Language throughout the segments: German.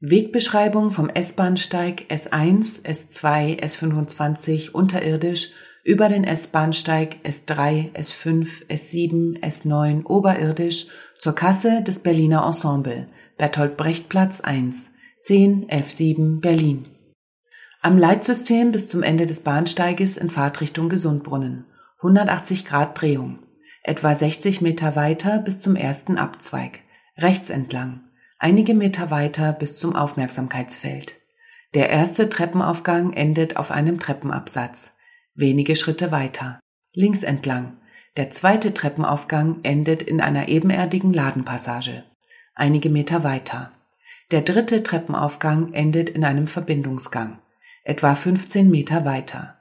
Wegbeschreibung vom S-Bahnsteig S1, S2, S25 unterirdisch über den S-Bahnsteig S3, S5, S7, S9 oberirdisch zur Kasse des Berliner Ensemble, Bertolt Brecht Platz 1, 10 117 Berlin. Am Leitsystem bis zum Ende des Bahnsteiges in Fahrtrichtung Gesundbrunnen, 180 Grad Drehung, etwa 60 Meter weiter bis zum ersten Abzweig, rechts entlang einige Meter weiter bis zum Aufmerksamkeitsfeld. Der erste Treppenaufgang endet auf einem Treppenabsatz. Wenige Schritte weiter. Links entlang. Der zweite Treppenaufgang endet in einer ebenerdigen Ladenpassage. Einige Meter weiter. Der dritte Treppenaufgang endet in einem Verbindungsgang. Etwa 15 Meter weiter.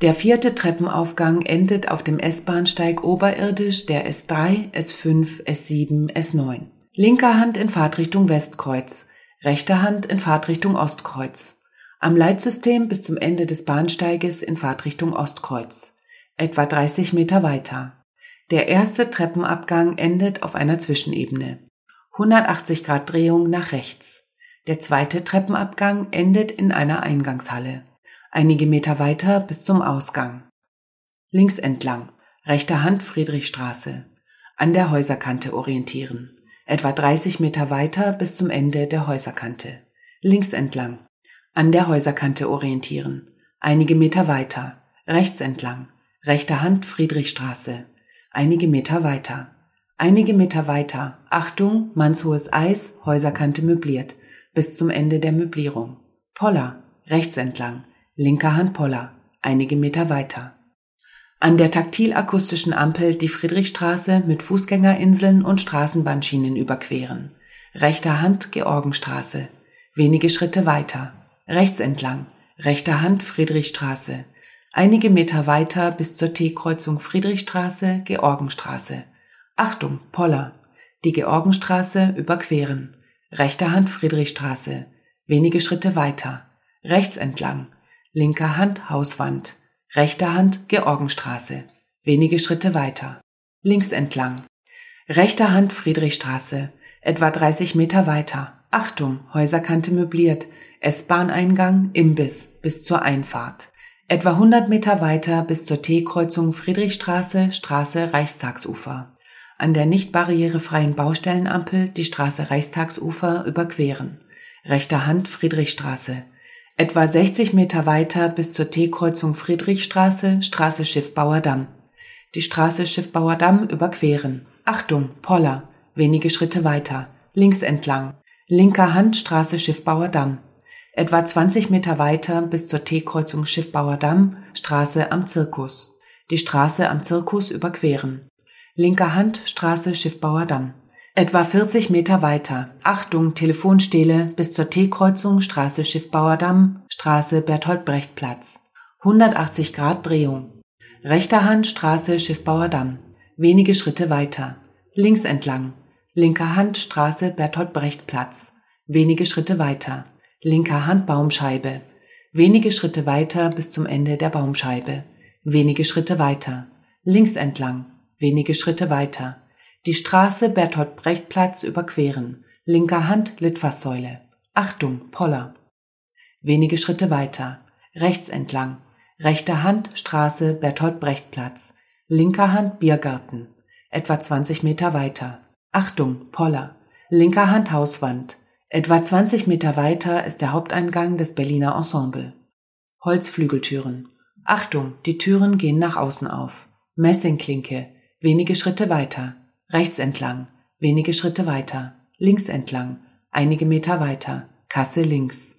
Der vierte Treppenaufgang endet auf dem S-Bahnsteig oberirdisch der S3, S5, S7, S9. Linker Hand in Fahrtrichtung Westkreuz, rechter Hand in Fahrtrichtung Ostkreuz. Am Leitsystem bis zum Ende des Bahnsteiges in Fahrtrichtung Ostkreuz. Etwa 30 Meter weiter. Der erste Treppenabgang endet auf einer Zwischenebene. 180 Grad Drehung nach rechts. Der zweite Treppenabgang endet in einer Eingangshalle. Einige Meter weiter bis zum Ausgang. Links entlang. Rechter Hand Friedrichstraße. An der Häuserkante orientieren etwa 30 Meter weiter bis zum Ende der Häuserkante. Links entlang. An der Häuserkante orientieren. Einige Meter weiter. Rechts entlang. Rechter Hand Friedrichstraße. Einige Meter weiter. Einige Meter weiter. Achtung, mannshohes Eis, Häuserkante möbliert. Bis zum Ende der Möblierung. Poller. Rechts entlang. Linker Hand Poller. Einige Meter weiter. An der taktilakustischen Ampel die Friedrichstraße mit Fußgängerinseln und Straßenbahnschienen überqueren. Rechter Hand Georgenstraße. Wenige Schritte weiter. Rechts entlang. Rechter Hand Friedrichstraße. Einige Meter weiter bis zur T-Kreuzung Friedrichstraße, Georgenstraße. Achtung, Poller. Die Georgenstraße überqueren. Rechter Hand Friedrichstraße. Wenige Schritte weiter. Rechts entlang. Linker Hand Hauswand. Rechter Hand Georgenstraße. Wenige Schritte weiter. Links entlang. Rechter Hand Friedrichstraße. Etwa 30 Meter weiter. Achtung, Häuserkante möbliert. S-Bahneingang, Imbiss bis zur Einfahrt. Etwa 100 Meter weiter bis zur T-Kreuzung Friedrichstraße, Straße Reichstagsufer. An der nicht barrierefreien Baustellenampel die Straße Reichstagsufer überqueren. Rechter Hand Friedrichstraße. Etwa 60 Meter weiter bis zur T-Kreuzung Friedrichstraße, Straße Schiffbauer Damm. Die Straße Schiffbauer Damm überqueren. Achtung, Poller. Wenige Schritte weiter. Links entlang. Linker Hand Straße Schiffbauer Damm. Etwa 20 Meter weiter bis zur T-Kreuzung Schiffbauer Damm, Straße am Zirkus. Die Straße am Zirkus überqueren. Linker Hand Straße Schiffbauer Damm. Etwa 40 Meter weiter. Achtung, Telefonstele bis zur T-Kreuzung Straße Schiffbauerdamm, Straße Bertolt Brecht Platz. 180 Grad Drehung. Rechter Hand Straße Schiffbauerdamm. Wenige Schritte weiter. Links entlang. Linker Hand Straße Bertolt Brecht Platz. Wenige Schritte weiter. Linker Hand Baumscheibe. Wenige Schritte weiter bis zum Ende der Baumscheibe. Wenige Schritte weiter. Links entlang. Wenige Schritte weiter die Straße Bertolt Brecht Platz überqueren, linker Hand Litfaßsäule. Achtung, Poller. Wenige Schritte weiter, rechts entlang, rechter Hand Straße Bertolt Brecht Platz, linker Hand Biergarten, etwa 20 Meter weiter. Achtung, Poller. Linker Hand Hauswand. Etwa 20 Meter weiter ist der Haupteingang des Berliner Ensemble. Holzflügeltüren. Achtung, die Türen gehen nach außen auf. Messingklinke. Wenige Schritte weiter rechts entlang, wenige Schritte weiter, links entlang, einige Meter weiter, Kasse links.